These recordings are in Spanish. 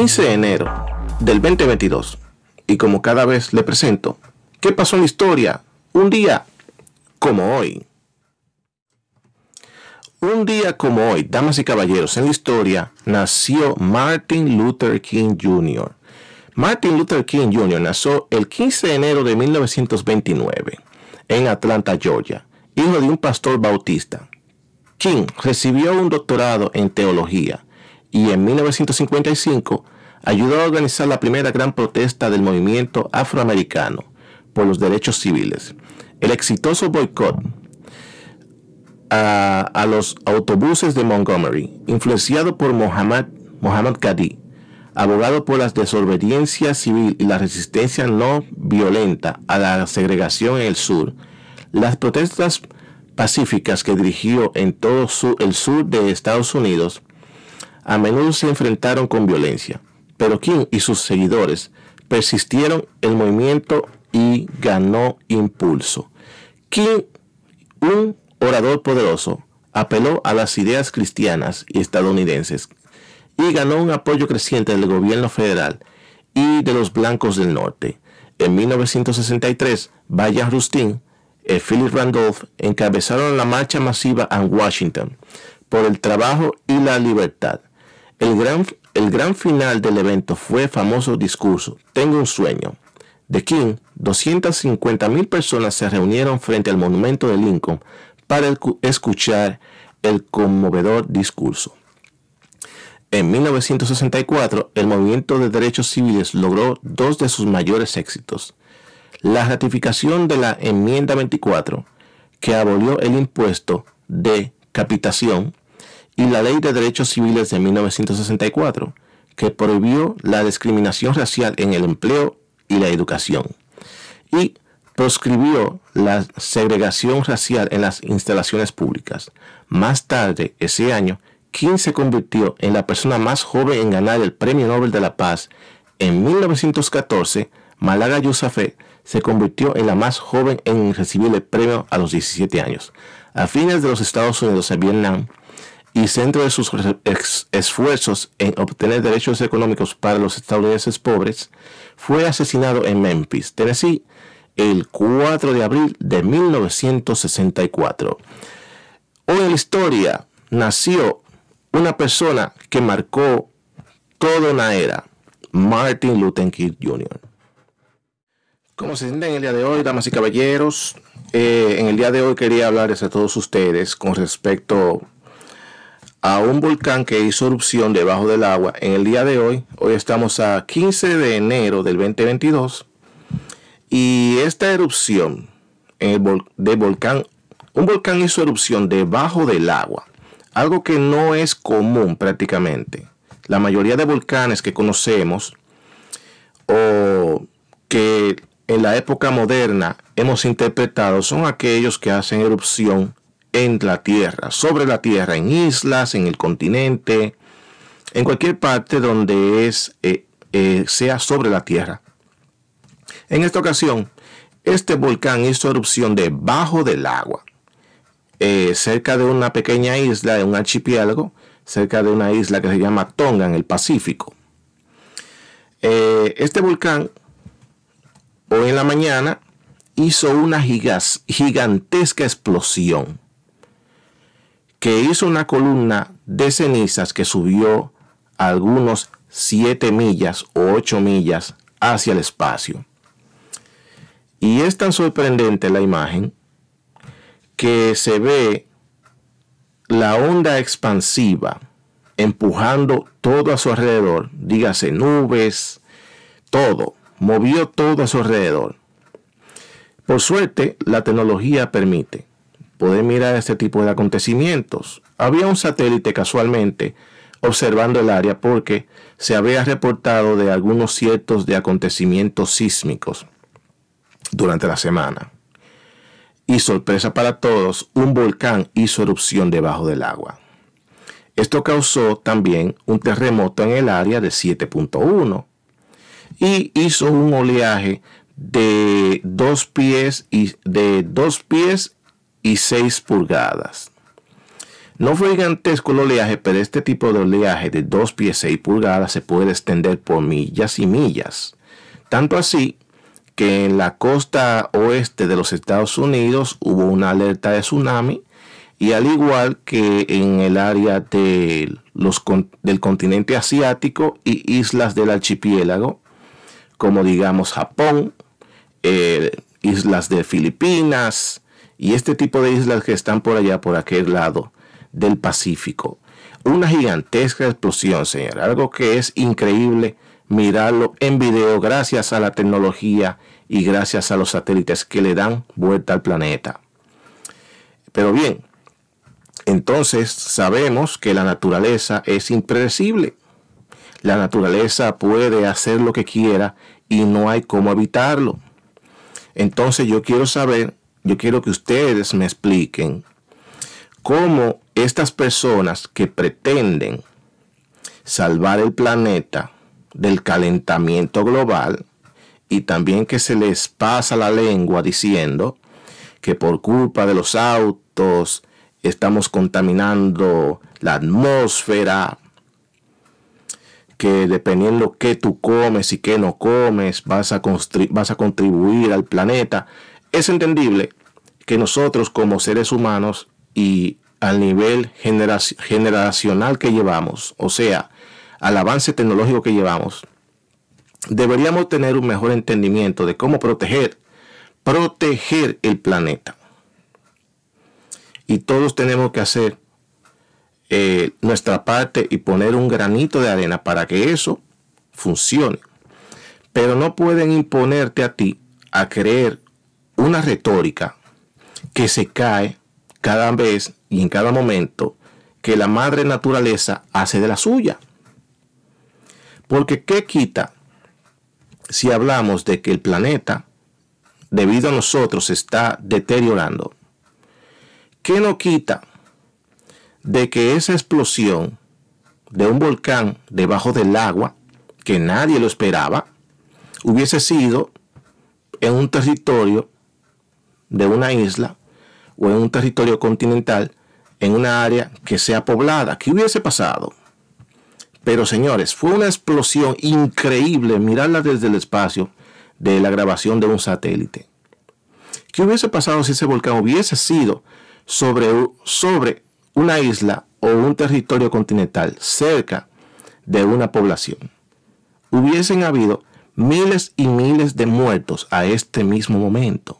15 de enero del 2022 y como cada vez le presento, ¿qué pasó en la historia? Un día como hoy. Un día como hoy, damas y caballeros, en la historia nació Martin Luther King Jr. Martin Luther King Jr. nació el 15 de enero de 1929 en Atlanta, Georgia, hijo de un pastor bautista. King recibió un doctorado en teología y en 1955 ayudó a organizar la primera gran protesta del movimiento afroamericano por los derechos civiles. El exitoso boicot a, los autobuses de Montgomery, influenciado por Mohammad, Mohammad abogado por la desobediencia civil y la resistencia no violenta a la segregación en el sur, las protestas pacíficas que dirigió en todo el sur de Estados Unidos a menudo se enfrentaron con violencia, pero King y sus seguidores persistieron el movimiento y ganó impulso. King, un orador poderoso, apeló a las ideas cristianas y estadounidenses y ganó un apoyo creciente del gobierno federal y de los blancos del norte. En 1963, Bayard Rustin y Philip Randolph encabezaron la marcha masiva en Washington por el trabajo y la libertad. El gran, el gran final del evento fue el famoso discurso Tengo un sueño. De King, 250 mil personas se reunieron frente al monumento de Lincoln para escuchar el conmovedor discurso. En 1964, el movimiento de derechos civiles logró dos de sus mayores éxitos. La ratificación de la enmienda 24, que abolió el impuesto de capitación, y la ley de derechos civiles de 1964, que prohibió la discriminación racial en el empleo y la educación, y proscribió la segregación racial en las instalaciones públicas. Más tarde, ese año, King se convirtió en la persona más joven en ganar el Premio Nobel de la Paz. En 1914, Malaga Yousafzai se convirtió en la más joven en recibir el premio a los 17 años. A fines de los Estados Unidos en Vietnam y centro de sus esfuerzos en obtener derechos económicos para los estadounidenses pobres, fue asesinado en Memphis, Tennessee, el 4 de abril de 1964. Hoy en la historia nació una persona que marcó toda una era, Martin Luther King Jr. Como se sienten en el día de hoy, damas y caballeros, eh, en el día de hoy quería hablarles a todos ustedes con respecto un volcán que hizo erupción debajo del agua. En el día de hoy, hoy estamos a 15 de enero del 2022, y esta erupción de volcán, un volcán hizo erupción debajo del agua algo que no es común prácticamente. La mayoría de volcanes que conocemos o que en la época moderna hemos interpretado son aquellos que hacen erupción en la tierra, sobre la tierra, en islas, en el continente, en cualquier parte donde es, eh, eh, sea sobre la tierra. En esta ocasión, este volcán hizo erupción debajo del agua. Eh, cerca de una pequeña isla, de un archipiélago, cerca de una isla que se llama Tonga en el Pacífico. Este volcán, hoy en la mañana, hizo una gigantesca explosión que hizo una columna de cenizas que subió algunos 7 millas o 8 millas hacia el espacio. Y es tan sorprendente la imagen que se ve la onda expansiva empujando todo a su alrededor, dígase nubes, todo, movió todo a su alrededor. Por suerte, la tecnología permite poder mirar este tipo de acontecimientos. Había un satélite casualmente observando el área porque se había reportado de algunos ciertos de acontecimientos sísmicos durante la semana y sorpresa para todos, un volcán hizo erupción debajo del agua. Esto causó también un terremoto en el área de 7.1 y hizo un oleaje de 2 pies y de 2 pies y 6 pulgadas. No fue gigantesco el oleaje, pero este tipo de oleaje de 2 pies 6 pulgadas se puede extender por millas y millas. Tanto así que en la costa oeste de los Estados Unidos hubo una alerta de tsunami y al igual que en el área de los, del continente asiático y islas del archipiélago, como digamos Japón, eh, islas de Filipinas y este tipo de islas que están por allá, por aquel lado del Pacífico. Una gigantesca explosión, señor. Algo que es increíble mirarlo en video gracias a la tecnología y gracias a los satélites que le dan vuelta al planeta. Pero bien, entonces sabemos que la naturaleza es impredecible. La naturaleza puede hacer lo que quiera y no hay cómo evitarlo. Entonces yo quiero saber, yo quiero que ustedes me expliquen cómo estas personas que pretenden salvar el planeta del calentamiento global y también que se les pasa la lengua diciendo que por culpa de los autos estamos contaminando la atmósfera, que dependiendo qué tú comes y qué no comes, vas a, vas a contribuir al planeta. Es entendible que nosotros como seres humanos y al nivel generacional que llevamos, o sea, al avance tecnológico que llevamos, deberíamos tener un mejor entendimiento de cómo proteger, proteger el planeta. Y todos tenemos que hacer eh, nuestra parte y poner un granito de arena para que eso funcione. Pero no pueden imponerte a ti a creer una retórica que se cae cada vez y en cada momento que la madre naturaleza hace de la suya. Porque ¿qué quita si hablamos de que el planeta, debido a nosotros, está deteriorando? ¿Qué no quita de que esa explosión de un volcán debajo del agua, que nadie lo esperaba, hubiese sido en un territorio de una isla o en un territorio continental, en una área que sea poblada. ¿Qué hubiese pasado? Pero señores, fue una explosión increíble mirarla desde el espacio de la grabación de un satélite. ¿Qué hubiese pasado si ese volcán hubiese sido sobre, sobre una isla o un territorio continental cerca de una población? Hubiesen habido miles y miles de muertos a este mismo momento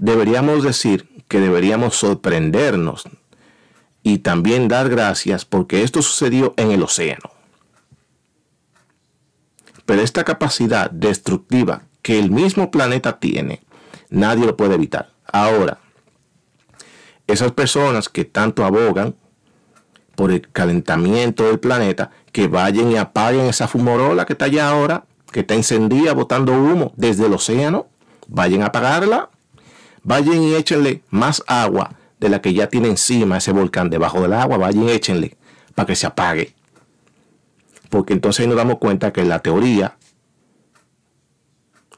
deberíamos decir que deberíamos sorprendernos y también dar gracias porque esto sucedió en el océano. Pero esta capacidad destructiva que el mismo planeta tiene, nadie lo puede evitar. Ahora, esas personas que tanto abogan por el calentamiento del planeta, que vayan y apaguen esa fumorola que está allá ahora, que está encendida botando humo desde el océano, vayan a apagarla vayan y échenle más agua de la que ya tiene encima ese volcán debajo del agua, vayan y échenle para que se apague. Porque entonces nos damos cuenta que la teoría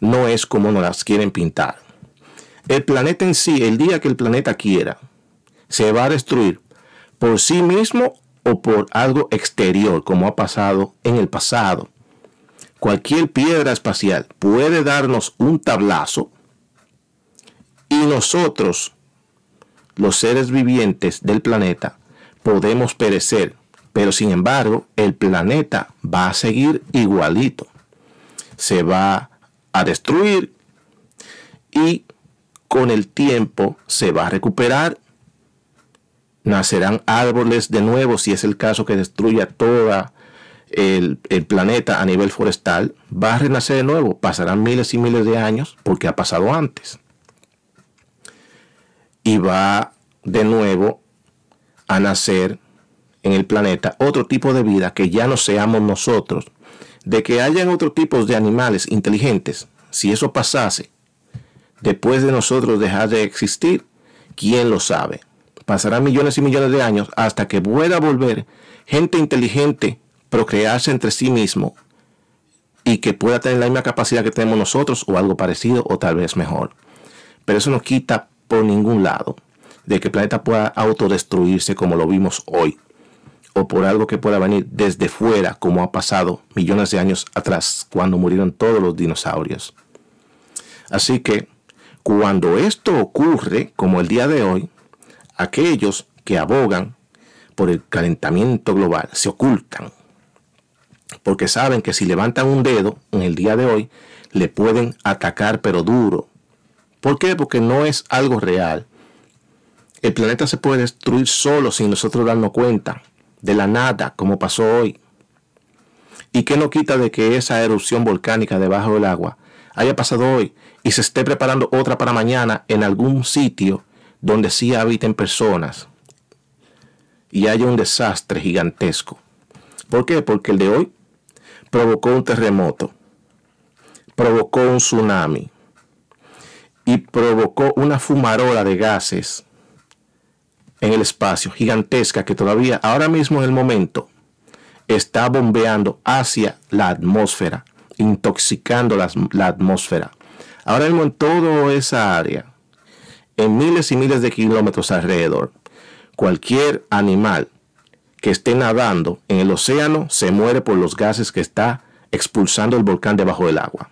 no es como nos las quieren pintar. El planeta en sí, el día que el planeta quiera, se va a destruir por sí mismo o por algo exterior, como ha pasado en el pasado. Cualquier piedra espacial puede darnos un tablazo nosotros, los seres vivientes del planeta, podemos perecer, pero sin embargo el planeta va a seguir igualito. Se va a destruir y con el tiempo se va a recuperar. Nacerán árboles de nuevo si es el caso que destruya todo el, el, planeta a nivel forestal. Va a renacer de nuevo. Pasarán miles y miles de años porque ha pasado antes y va de nuevo a nacer en el planeta otro tipo de vida que ya no seamos nosotros. De que hayan otros tipos de animales inteligentes, si eso pasase, después de nosotros dejar de existir, ¿quién lo sabe? Pasarán millones y millones de años hasta que pueda volver gente inteligente procrearse entre sí mismo y que pueda tener la misma capacidad que tenemos nosotros o algo parecido o tal vez mejor. Pero eso nos quita por ningún lado. de que el planeta pueda autodestruirse como lo vimos hoy, o por algo que pueda venir desde fuera, como ha pasado millones de años atrás, cuando murieron todos los dinosaurios. Así que, cuando esto ocurre, como el día de hoy, aquellos que abogan por el calentamiento global se ocultan, porque saben que si levantan un dedo en el día de hoy, le pueden atacar pero duro. ¿Por qué? Porque no es algo real. El planeta se puede destruir solo sin nosotros darnos cuenta, de la nada, como pasó hoy. ¿Y qué no quita de que esa erupción volcánica debajo del agua haya pasado hoy y se esté preparando otra para mañana en algún sitio donde sí habiten personas y haya un desastre gigantesco? ¿Por qué? Porque el de hoy provocó un terremoto, provocó un tsunami y provocó una fumarola de gases en el espacio, gigantesca, que todavía ahora mismo en el momento está bombeando hacia la atmósfera, intoxicando la, la atmósfera. Ahora mismo en toda esa área, en miles y miles de kilómetros alrededor, cualquier animal que esté nadando en el océano se muere por los gases que está expulsando el volcán debajo del agua.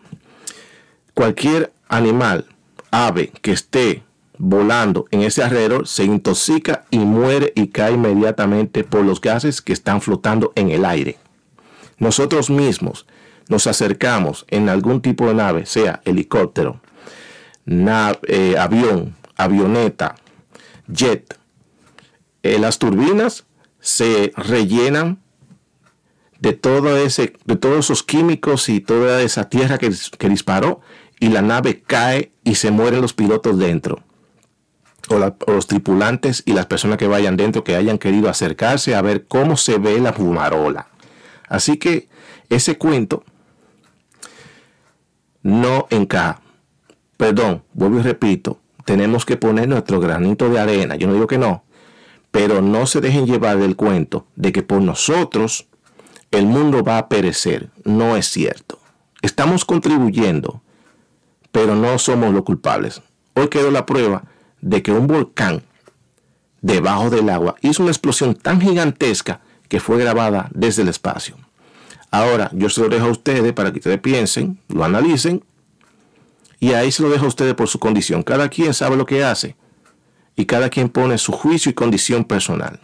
Cualquier animal, ave que esté volando en ese alrededor se intoxica y muere y cae inmediatamente por los gases que están flotando en el aire. Nosotros mismos nos acercamos en algún tipo de nave, sea helicóptero, eh, avión, avioneta, jet. Eh, las turbinas se rellenan de todo ese, de todos esos químicos y toda esa tierra que, que disparó y la nave cae y se mueren los pilotos dentro o, los tripulantes y las personas que vayan dentro que hayan querido acercarse a ver cómo se ve la fumarola. Así que ese cuento no encaja. Perdón, vuelvo y repito, tenemos que poner nuestro granito de arena. Yo no digo que no, pero no se dejen llevar del cuento de que por nosotros el mundo va a perecer. No es cierto. Estamos contribuyendo, pero no somos los culpables. Hoy quedó la prueba de que un volcán debajo del agua hizo una explosión tan gigantesca que fue grabada desde el espacio. Ahora, yo se lo dejo a ustedes para que ustedes piensen, lo analicen, y ahí se lo dejo a ustedes por su condición. Cada quien sabe lo que hace y cada quien pone su juicio y condición personal.